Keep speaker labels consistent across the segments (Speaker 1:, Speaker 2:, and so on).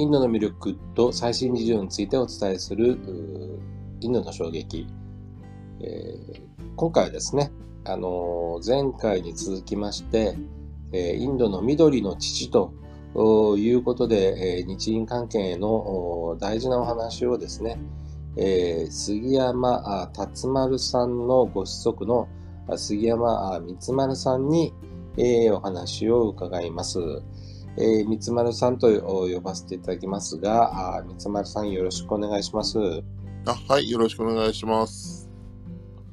Speaker 1: インドの魅力と最新事情についてお伝えするインドの衝撃、えー、今回はですね、あのー、前回に続きまして、えー、インドの緑の父ということで、え日印関係の大事なお話をですね、え杉山達丸さんのご子息の杉山光丸さんに、えお話を伺います。えー、三つ丸さんと呼ばせていただきますが、あ三つ丸さんよろしくお願いします。
Speaker 2: あはい、よろしくお願いします。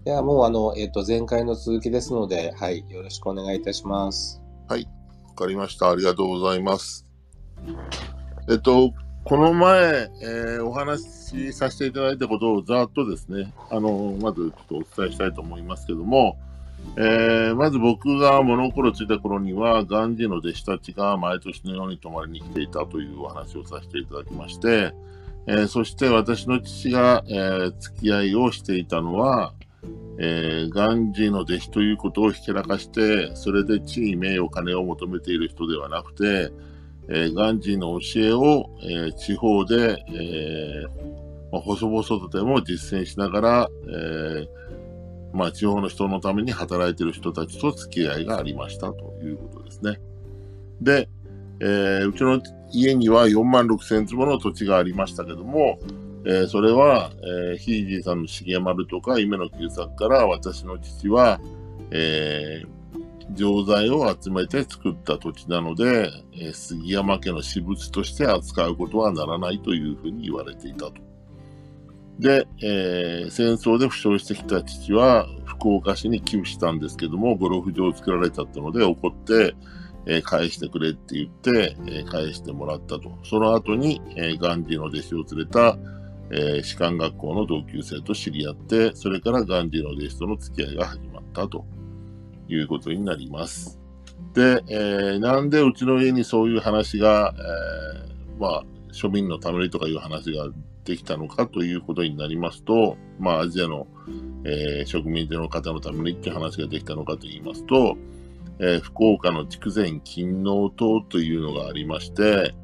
Speaker 1: ではもうあの、えっ、ー、と、前回の続きですので、はい、よろしくお願いいたします。
Speaker 2: はい、わかりました。ありがとうございます。えっと、この前、えー、お話しさせていただいたことをざっとですね、あの、まずちょっとお伝えしたいと思いますけども、えー、まず僕が物心ついた頃には、ガンジーの弟子たちが毎年のように泊まりに来ていたというお話をさせていただきまして、えー、そして私の父が、えー、付き合いをしていたのは、えー、ガンジーの弟子ということをひけらかして、それで地位、名誉、金を求めている人ではなくて、えー、ガンジーの教えを、えー、地方で、えーまあ、細々とでも実践しながら、えーまあ、地方の人のために働いてる人たちと付き合いがありましたということですね。で、えー、うちの家には4万6千坪の土地がありましたけども、えー、それは、えー、ひいじいさんの重丸とか夢の旧作から私の父は、えー、錠剤を集めて作った土地なので、え、杉山家の私物として扱うことはならないというふうに言われていたと。で、えー、戦争で負傷してきた父は福岡市に寄付したんですけども、ゴルフ場を作られちゃったので怒って、えー、返してくれって言って、えー、返してもらったと。その後に、え、ガンジーの弟子を連れた、え、士官学校の同級生と知り合って、それからガンジーの弟子との付き合いが始まったということになります。で、え、なんでうちの家にそういう話が、え、まあ、庶民のためにとかいう話ができたのかということになりますと、まあ、アジアの、えー、植民地の方のためにっていう話ができたのかと言いますと、えー、福岡の筑前勤王党というのがありまして、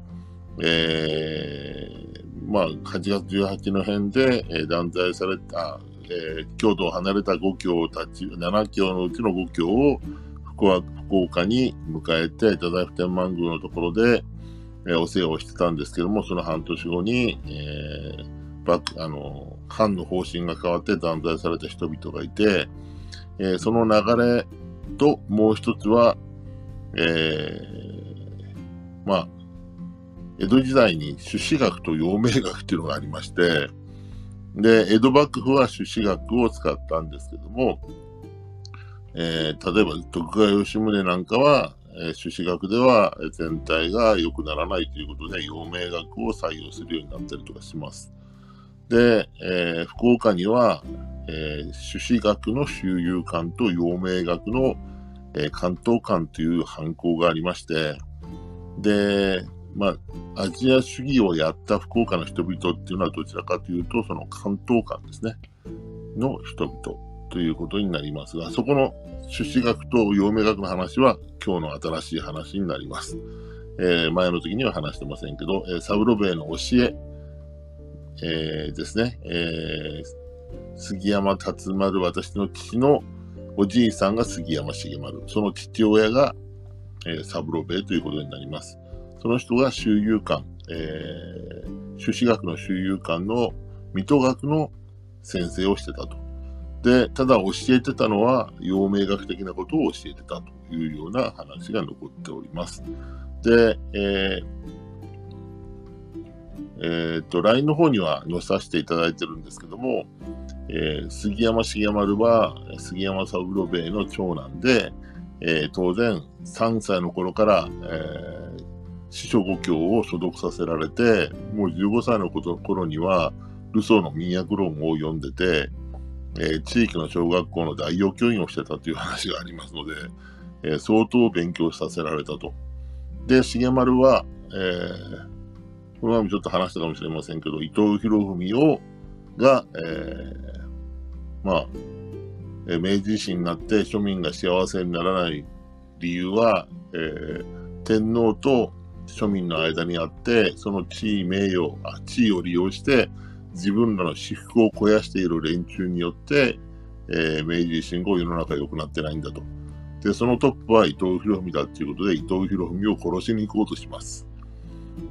Speaker 2: えー、まあ、8月18の辺で、えー、断罪された、えー、京都を離れた5郷たち、7郷のうちの5郷を福岡に迎えて、太宰府天満宮のところで、え、お世話をしてたんですけども、その半年後に、えー、バあの、藩の方針が変わって断罪された人々がいて、えー、その流れともう一つは、えー、まあ、江戸時代に朱子学と陽明学っていうのがありまして、で、江戸幕府は朱子学を使ったんですけども、えー、例えば徳川吉宗なんかは、え、朱子学では全体が良くならないということで、陽明学を採用するようになったりとかします。で、えー、福岡には、えー、朱子学の周遊館と陽明学の、えー、関東館という犯行がありまして、で、まあ、アジア主義をやった福岡の人々っていうのはどちらかというと、その関東館ですね、の人々ということになりますが、そこの朱子学と陽明学の話は今日の新しい話になります。えー、前の時には話してませんけど、えー、サブロベイの教え、えー、ですね、えー、杉山達丸、私の父のおじいさんが杉山重丸、その父親が、えー、サブロベイということになります。その人が周遊館、えー、朱子学の周遊館の水戸学の先生をしてたと。で、ただ教えてたのは、陽明学的なことを教えてたというような話が残っております。で、えー、えー、と、LINE の方には載させていただいてるんですけども、えー、杉山重丸は杉山三郎兵衛の長男で、えー、当然3歳の頃から、えー、師匠五教を所読させられて、もう15歳の頃には、ルソーの民薬論を読んでて、えー、地域の小学校の代表教員をしてたという話がありますので、えー、相当勉強させられたと。で、重丸は、えー、この前もちょっと話したかもしれませんけど、伊藤博文を、が、えー、まあ、え、明治維新になって庶民が幸せにならない理由は、えー、天皇と、庶民の間にあって、その地位、名誉、あ地位を利用して、自分らの私服を肥やしている連中によって、えー、明治維新後世の中良くなってないんだと。で、そのトップは伊藤博文だっていうことで、伊藤博文を殺しに行こうとします。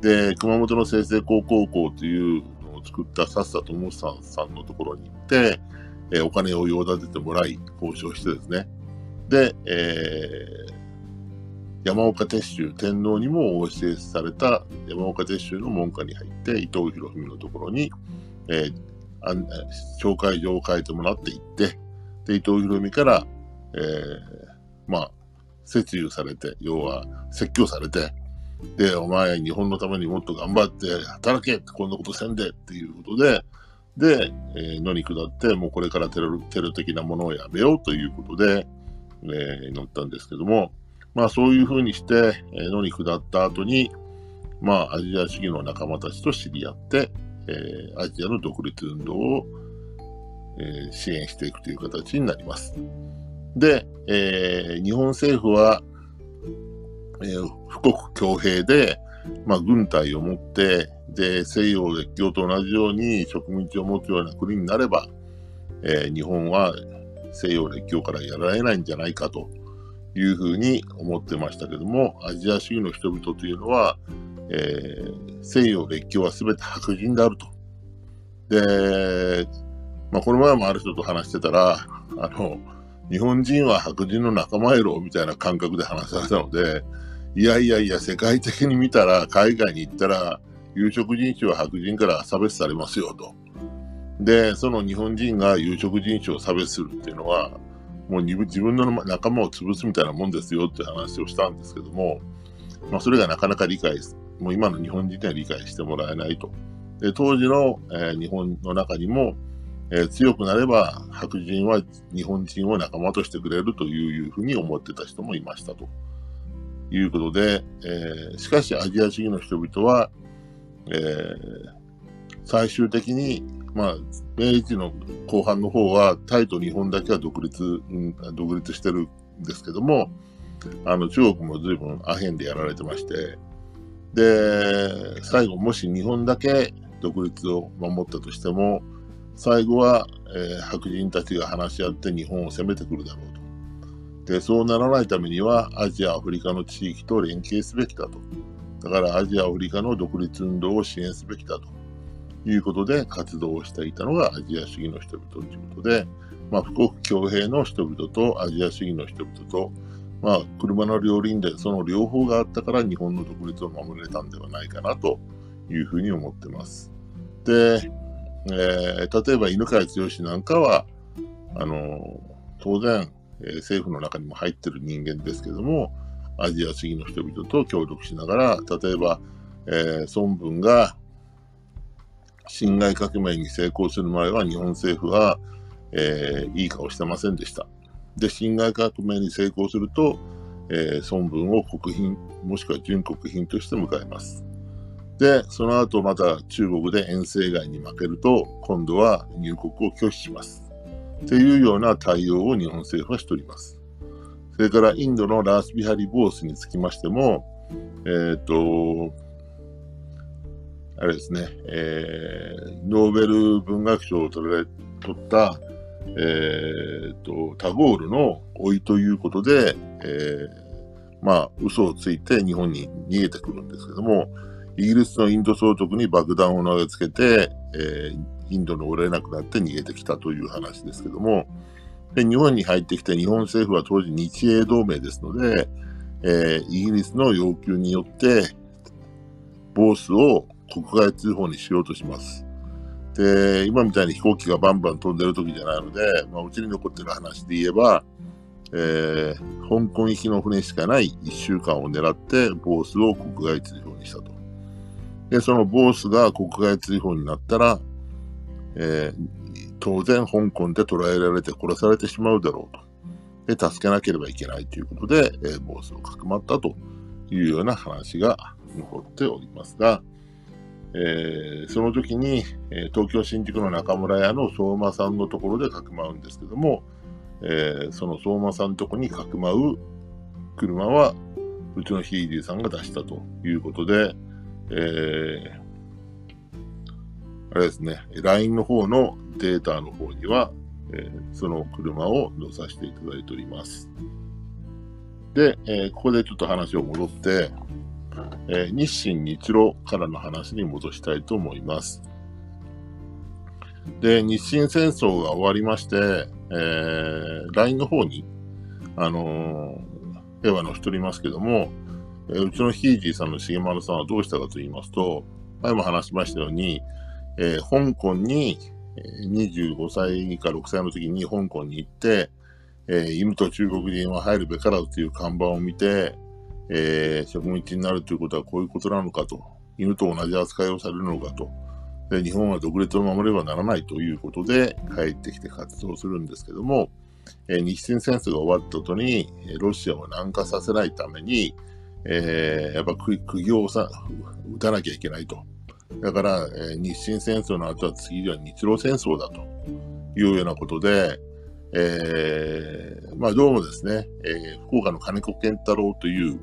Speaker 2: で、熊本の清成高校校というのを作った笹智さんさんのところに行って、えー、お金を用立ててもらい、交渉してですね。で、えー、山岡鉄舟天皇にもお教えされた山岡鉄舟の門下に入って伊藤博文のところに、えー、紹介状を書いてもらって行って、で、伊藤博文から、えー、まあ、説諭されて、要は説教されて、で、お前、日本のためにもっと頑張って働けこんなことせんでっていうことで、で、えー、野に下って、もうこれからテロテロ的なものをやめようということで、えー、乗ったんですけども、まあそういうふうにして、えー、野に下った後に、まあアジア主義の仲間たちと知り合って、えー、アジアの独立運動を、えー、支援していくという形になります。で、えー、日本政府は、えー、富国強兵で、まあ、軍隊を持って、で、西洋列強と同じように植民地を持つような国になれば、えー、日本は西洋列強からやられないんじゃないかというふうに思ってましたけども、アジア主義の人々というのは、えー、西洋列強は全て白人であると。で、まあ、この前もある人と話してたら、あの、日本人は白人の仲間やろみたいな感覚で話されたので、いやいやいや、世界的に見たら、海外に行ったら、有色人種は白人から差別されますよと。で、その日本人が有色人種を差別するっていうのは、もう自分の仲間を潰すみたいなもんですよって話をしたんですけども、まあ、それがなかなか理解、もう今の日本人には理解してもらえないと。で当時の、えー、日本の中にも、えー、強くなれば白人は日本人を仲間としてくれるというふうに思ってた人もいましたということで、えー、しかしアジア主義の人々は、えー、最終的に、まあ、明治の後半の方はタイと日本だけは独立、うん、独立してるんですけども、あの中国も随分アヘンでやられてまして、で、最後もし日本だけ独立を守ったとしても、最後は、えー、白人たちが話し合って日本を攻めてくるだろうと。で、そうならないためには、アジア、アフリカの地域と連携すべきだと。だからアジア、アフリカの独立運動を支援すべきだということで活動をしていたのがアジア主義の人々ということで、まあ、富国強兵の人々とアジア主義の人々と、まあ、車の両輪でその両方があったから日本の独立を守れたんではないかなというふうに思ってます。で、えー、例えば犬飼剛なんかは、あの、当然、えー、政府の中にも入ってる人間ですけども、アジア主義の人々と協力しながら、例えば、えー、孫文が辛亥革命に成功する前は日本政府は、えー、いい顔してませんでした。で、辛亥革命に成功すると、えー、孫文を国賓、もしくは準国賓として迎えます。で、その後また中国で遠征外に負けると、今度は入国を拒否します。っていうような対応を日本政府はしております。それからインドのラースビハリ・ボースにつきましても、えっ、と、あれですね、えー、ノーベル文学賞を取れ取った、えーと、タゴールの老いということで、えー、まあ、嘘をついて日本に逃げてくるんですけども、イギリスのインド総督に爆弾を投げつけて、えー、インドに折れなくなって逃げてきたという話ですけども、で日本に入ってきて日本政府は当時日英同盟ですので、えー、イギリスの要求によって、ボースを国外通報にしようとします。で、今みたいに飛行機がバンバン飛んでる時じゃないので、まあ、うちに残ってる話で言えば、えー、香港行きの船しかない1週間を狙って、ボースを国外追放にしたと。で、そのボースが国外追放になったら、えー、当然香港で捕らえられて殺されてしまうだろうと。で、助けなければいけないということで、えー、ボースをかくまったというような話が残っておりますが、えー、その時に、え、東京新宿の中村屋の相馬さんのところでかくまうんですけども、えー、その相馬さんのところにかくまう車は、うちのヒーリーさんが出したということで、えー、あれですね、LINE の方のデータの方には、えー、その車を載させていただいております。で、え、ここでちょっと話を戻って、えー、日清日露からの話に戻したいと思います。で、日清戦争が終わりまして、えー、LINE の方に、あのー、平和の人いますけども、えー、うちのひいじいさんの重丸さんはどうしたかと言いますと、前も話しましたように、えー、香港に、25歳か6歳の時に香港に行って、えー、犬と中国人は入るべからずという看板を見て、えー、植民地になるということはこういうことなのかと、犬と同じ扱いをされるのかと、で日本は独立を守ればならないということで帰ってきて活動するんですけども、えー、日清戦争が終わった後に、ロシアを南下させないために、えー、やっぱ釘をさ打たなきゃいけないと。だから、えー、日清戦争の後は次は日露戦争だというようなことで、えー、まあどうもですね、えー、福岡の金子健太郎という、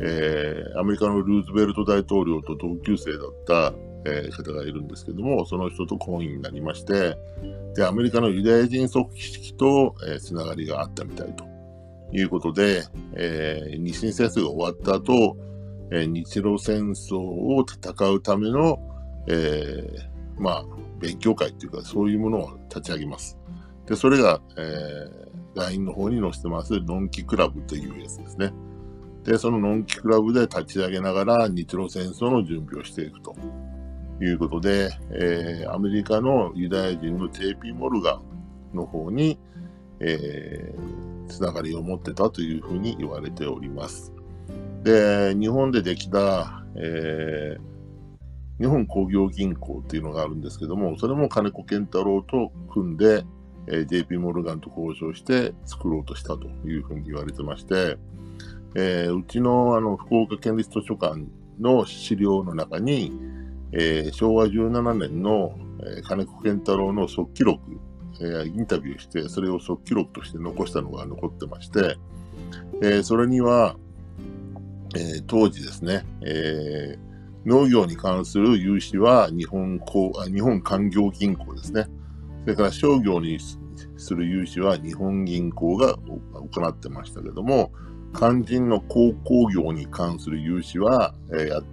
Speaker 2: えー、アメリカのルーズベルト大統領と同級生だった、えー、方がいるんですけども、その人と婚姻になりまして、で、アメリカのユダヤ人組織と、えー、つながりがあったみたいということで、えー、日清戦争が終わった後、えー、日露戦争を戦うための、えー、まあ、勉強会っていうか、そういうものを立ち上げます。で、それが、えー、LINE の方に載せてます、ノンキクラブというやつですね。で、そのノンキクラブで立ち上げながら日露戦争の準備をしていくということで、えー、アメリカのユダヤ人の JP モルガンの方に、えー、つながりを持ってたというふうに言われております。で、日本でできた、えー、日本工業銀行っていうのがあるんですけども、それも金子健太郎と組んで、えー、JP モルガンと交渉して作ろうとしたというふうに言われてまして、えー、うちのあの福岡県立図書館の資料の中に、えー、昭和17年の、えー、金子健太郎の即記録、えー、インタビューして、それを即記録として残したのが残ってまして、えー、それには、えー、当時ですね、えー、農業に関する融資は日本あ日本官業銀行ですね。それから商業にする融資は日本銀行が行ってましたけども、肝心の鉱工業に関する融資は、えー、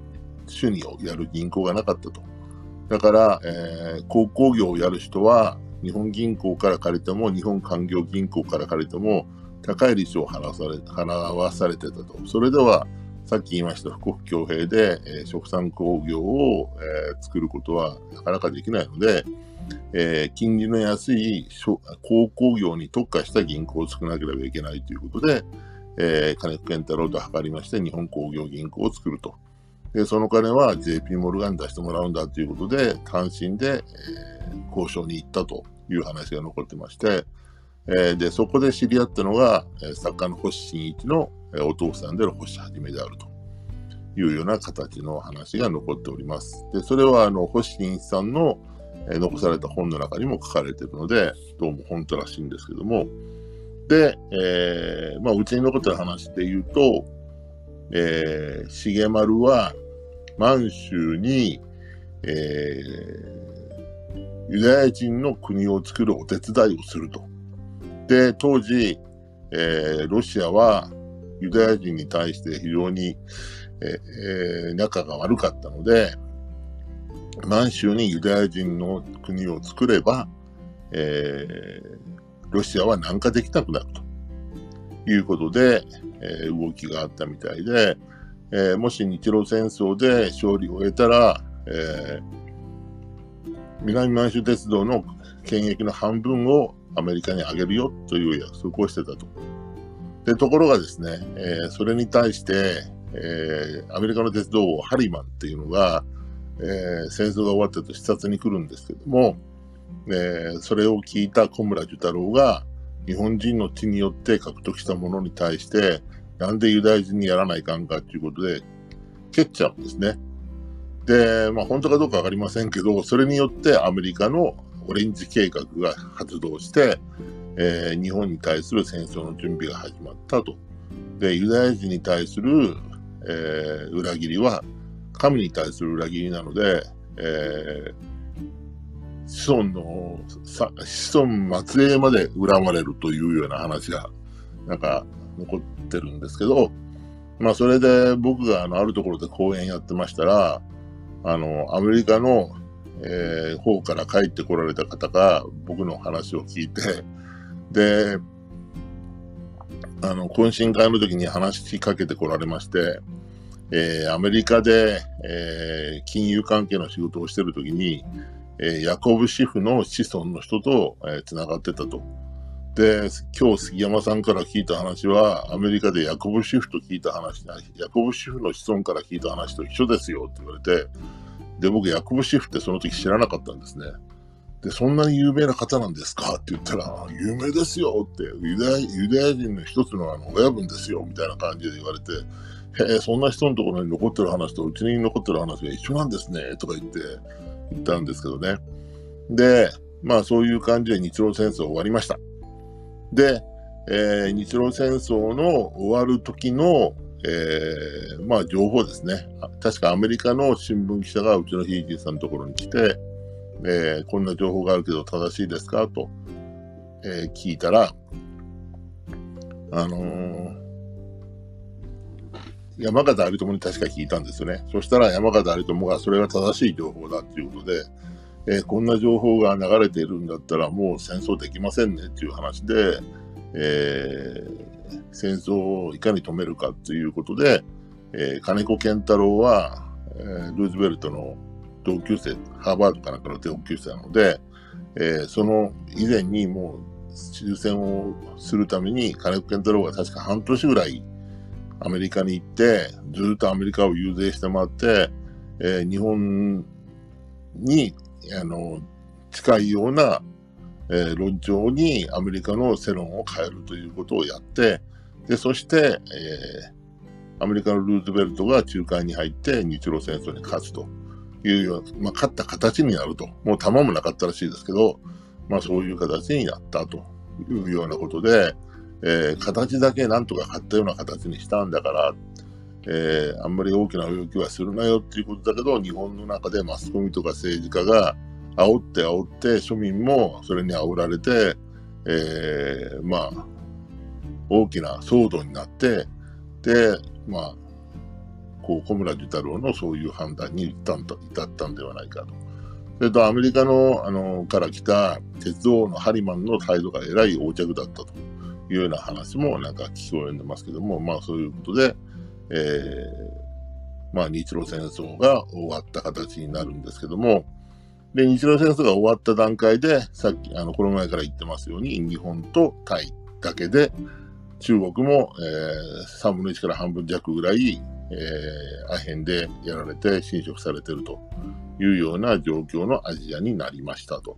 Speaker 2: 主にやる銀行がなかったと。だから、えー、鉱工業をやる人は、日本銀行から借りても、日本官業銀行から借りても、高い利子を払わされ払わされてたと。それでは、さっき言いました富国強兵で、えー、食産工業を、えー、作ることはなかなかできないので、えー、金利の安い鉱工業に特化した銀行を作らなければいけないということで、えー、金子健太郎と図りまして、日本工業銀行を作ると。で、その金は JP モルガンに出してもらうんだということで、単身で、えー、交渉に行ったという話が残ってまして、えー、で、そこで知り合ったのが、作家の星新一の、お父さんでの星はじめであるというような形の話が残っております。で、それは、あの、星新一さんの、残された本の中にも書かれているので、どうも本当らしいんですけども、で、えー、まあ、うちに残ってる話で言うと、えー、重丸は満州に、えー、ユダヤ人の国を作るお手伝いをすると。で、当時、えー、ロシアはユダヤ人に対して非常に、えー、仲が悪かったので、満州にユダヤ人の国を作れば、えー、ロシアは南下できなくなるということで、えー、動きがあったみたいで、えー、もし日露戦争で勝利を得たら、え、南満州鉄道の権益の半分をアメリカにあげるよという約束をしてたと。で、ところがですね、え、それに対して、え、アメリカの鉄道王ハリマンっていうのが、え、戦争が終わったと視察に来るんですけども、えー、それを聞いた小村寿太郎が、日本人の血によって獲得したものに対して、なんでユダヤ人にやらないかんかということで、蹴っちゃうんですね。で、まあ本当かどうかわかりませんけど、それによってアメリカのオレンジ計画が発動して、えー、日本に対する戦争の準備が始まったと。で、ユダヤ人に対する、えー、裏切りは、神に対する裏切りなので、えー、子孫の、子孫末裔まで恨まれるというような話が、なんか残ってるんですけど、まあそれで僕があのあるところで講演やってましたら、あの、アメリカの、えー、方から帰ってこられた方が僕の話を聞いて、で、あの、懇親会の時に話しかけてこられまして、えー、アメリカで、えー、金融関係の仕事をしてる時に、ヤコブシフの子孫の人と、えー、繋がってたと。で、今日杉山さんから聞いた話は、アメリカでヤコブシフと聞いた話、ヤコブシフの子孫から聞いた話と一緒ですよって言われて、で、僕、ヤコブシフってその時知らなかったんですね。で、そんなに有名な方なんですか？って言ったら、有名ですよって、ユダヤ人の一つのあの親分ですよみたいな感じで言われて、へえ、そんな人のところに残ってる話とうちに残ってる話が一緒なんですね、とか言ってったんですけどね。で、まあそういう感じで日露戦争終わりました。で、えー、日露戦争の終わる時の、えー、まあ情報ですね。確かアメリカの新聞記者がうちのひいじいさんのところに来て、えー、こんな情報があるけど正しいですか？と、えー、聞いたら、あのー、山形有朋に確か聞いたんですよね。そしたら山形有朋がそれが正しい情報だっていうことで、えー、こんな情報が流れているんだったらもう戦争できませんねっていう話で、えー、戦争をいかに止めるかっていうことで、えー、金子健太郎は、えー、ルーズベルトの同級生、ハーバードかなんかの同級生なので、えー、その以前にもう終戦をするために金子健太郎が確か半年ぐらいアメリカに行って、ずっとアメリカを遊説して回って、えー、日本に、あの、近いような、えー、論調にアメリカの世論を変えるということをやって、で、そして、えー、アメリカのルーズベルトが仲介に入って日露戦争に勝つと。いうような、まあ、勝った形になると。もう弾もなかったらしいですけど、まあ、そういう形になったというようなことで、えー、形だけなんとか勝ったような形にしたんだから、えー、あんまり大きな要求はするなよっていうことだけど、日本の中でマスコミとか政治家が煽って煽って、庶民もそれに煽られて、えー、まあ、大きな騒動になって、で、まあ、こう小村寿太郎のそういう判断に至ったんではないかと。それとアメリカのあのから来た鉄道のハリマンの態度がえらい横着だったというような話もなんか聞こえてますけども、まあそういうことで、えー、まあ日露戦争が終わった形になるんですけども、で、日露戦争が終わった段階で、さっき、あの、この前から言ってますように、日本とタイだけで、中国も、えー、3分の1から半分弱ぐらい、えー、アヘンでやられて侵食されているというような状況のアジアになりましたと。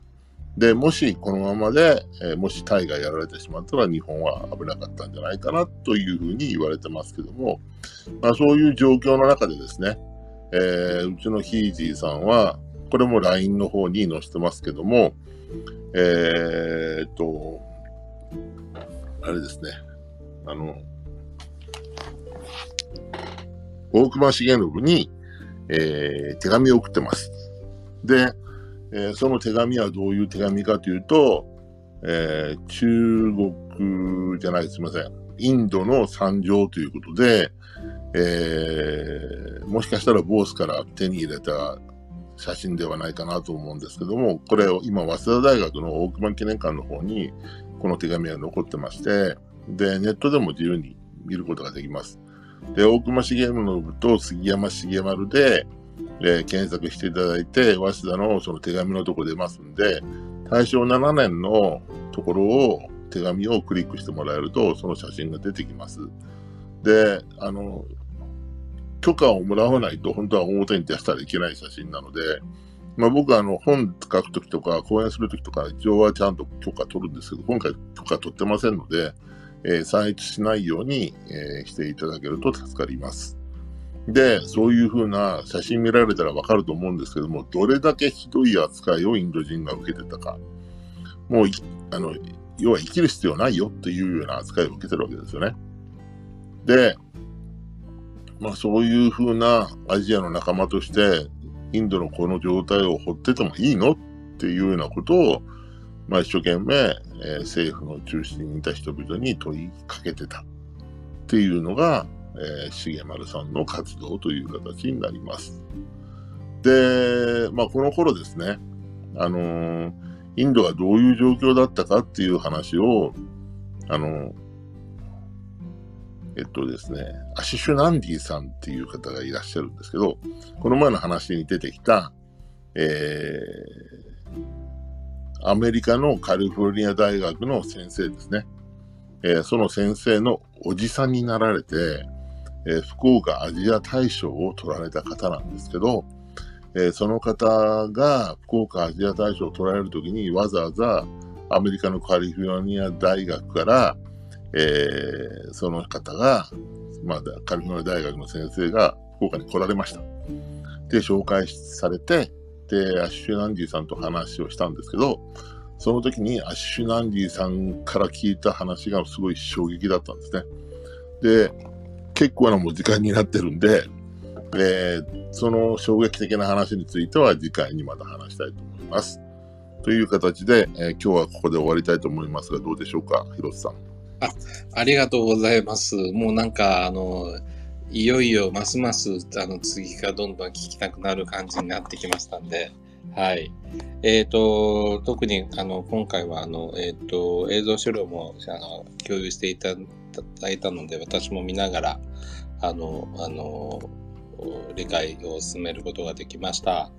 Speaker 2: で、もしこのままで、え、もしタイがやられてしまったら日本は危なかったんじゃないかなというふうに言われてますけども、まあ、そういう状況の中でですね、えー、うちのヒージーさんは、これも LINE の方に載せてますけども、えー、っと、あれですね、あの、大隈重信に、えー、手紙を送ってます。で、えー、その手紙はどういう手紙かというと、えー、中国じゃない、すみません。インドの惨状ということで、えー、もしかしたらボースから手に入れた写真ではないかなと思うんですけども、これを今、早稲田大学の大隈記念館の方に、この手紙が残ってまして、で、ネットでも自由に見ることができます。で、大隈重信と杉山重丸で、え、検索していただいて、早稲田のその手紙のとこ出ますんで、大正7年のところを、手紙をクリックしてもらえると、その写真が出てきます。で、あの、許可をもらわないと、本当は表に出したらいけない写真なので、まあ、僕はあの本書くときとか講演するときとか、一応はちゃんと許可取るんですけど、今回許可取ってませんので、えー、散逸しないように、えー、していただけると助かります。で、そういう風な写真見られたらわかると思うんですけども、どれだけひどい扱いをインド人が受けてたか。もう、あの、要は生きる必要ないよっていうような扱いを受けてるわけですよね。で、まあそういうふうなアジアの仲間として、インドのこの状態を放っててもいいの？っていうようなことを、まあ一生懸命、えー、政府の中心にいた人々に問いかけてたっていうのが、えー、重丸さんの活動という形になります。で、まあこの頃ですね、あのー、インドがどういう状況だったかっていう話を、あのえっとですね、アシシュ・ナンディさんっていう方がいらっしゃるんですけど、この前の話に出てきた、えー、アメリカのカリフォルニア大学の先生ですね。えー、その先生のおじさんになられて、えー、福岡アジア大賞を取られた方なんですけど、えー、その方が福岡アジア大賞を取られるときにわざわざアメリカのカリフォルニア大学から、えー、その方が、まあ、カリフォルニア大学の先生が福岡に来られました。で、紹介されて、で、アッシュ・ナンディさんと話をしたんですけど、その時にアッシュ・ナンディさんから聞いた話がすごい衝撃だったんですね。で、結構なもう時間になってるんで、えー、その衝撃的な話については次回にまた話したいと思います。という形で、えー、今日はここで終わりたいと思いますが、どうでしょうか、広瀬さん。
Speaker 1: あありがとうございます。もうなんか、あの、いよいよますますあの次がどんどん聞きたくなる感じになってきましたんで、はい。えっ、ー、と、特にあの今回はあの、えっ、ー、と映像資料もあの共有していただいたので、私も見ながら、あの、あの、理解を進めることができました。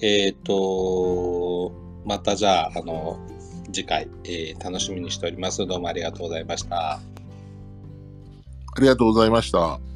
Speaker 1: えっ、ー、と、またじゃあ、あの、次回、えー、楽しみにしております。どうもありがとうございました。
Speaker 2: ありがとうございました。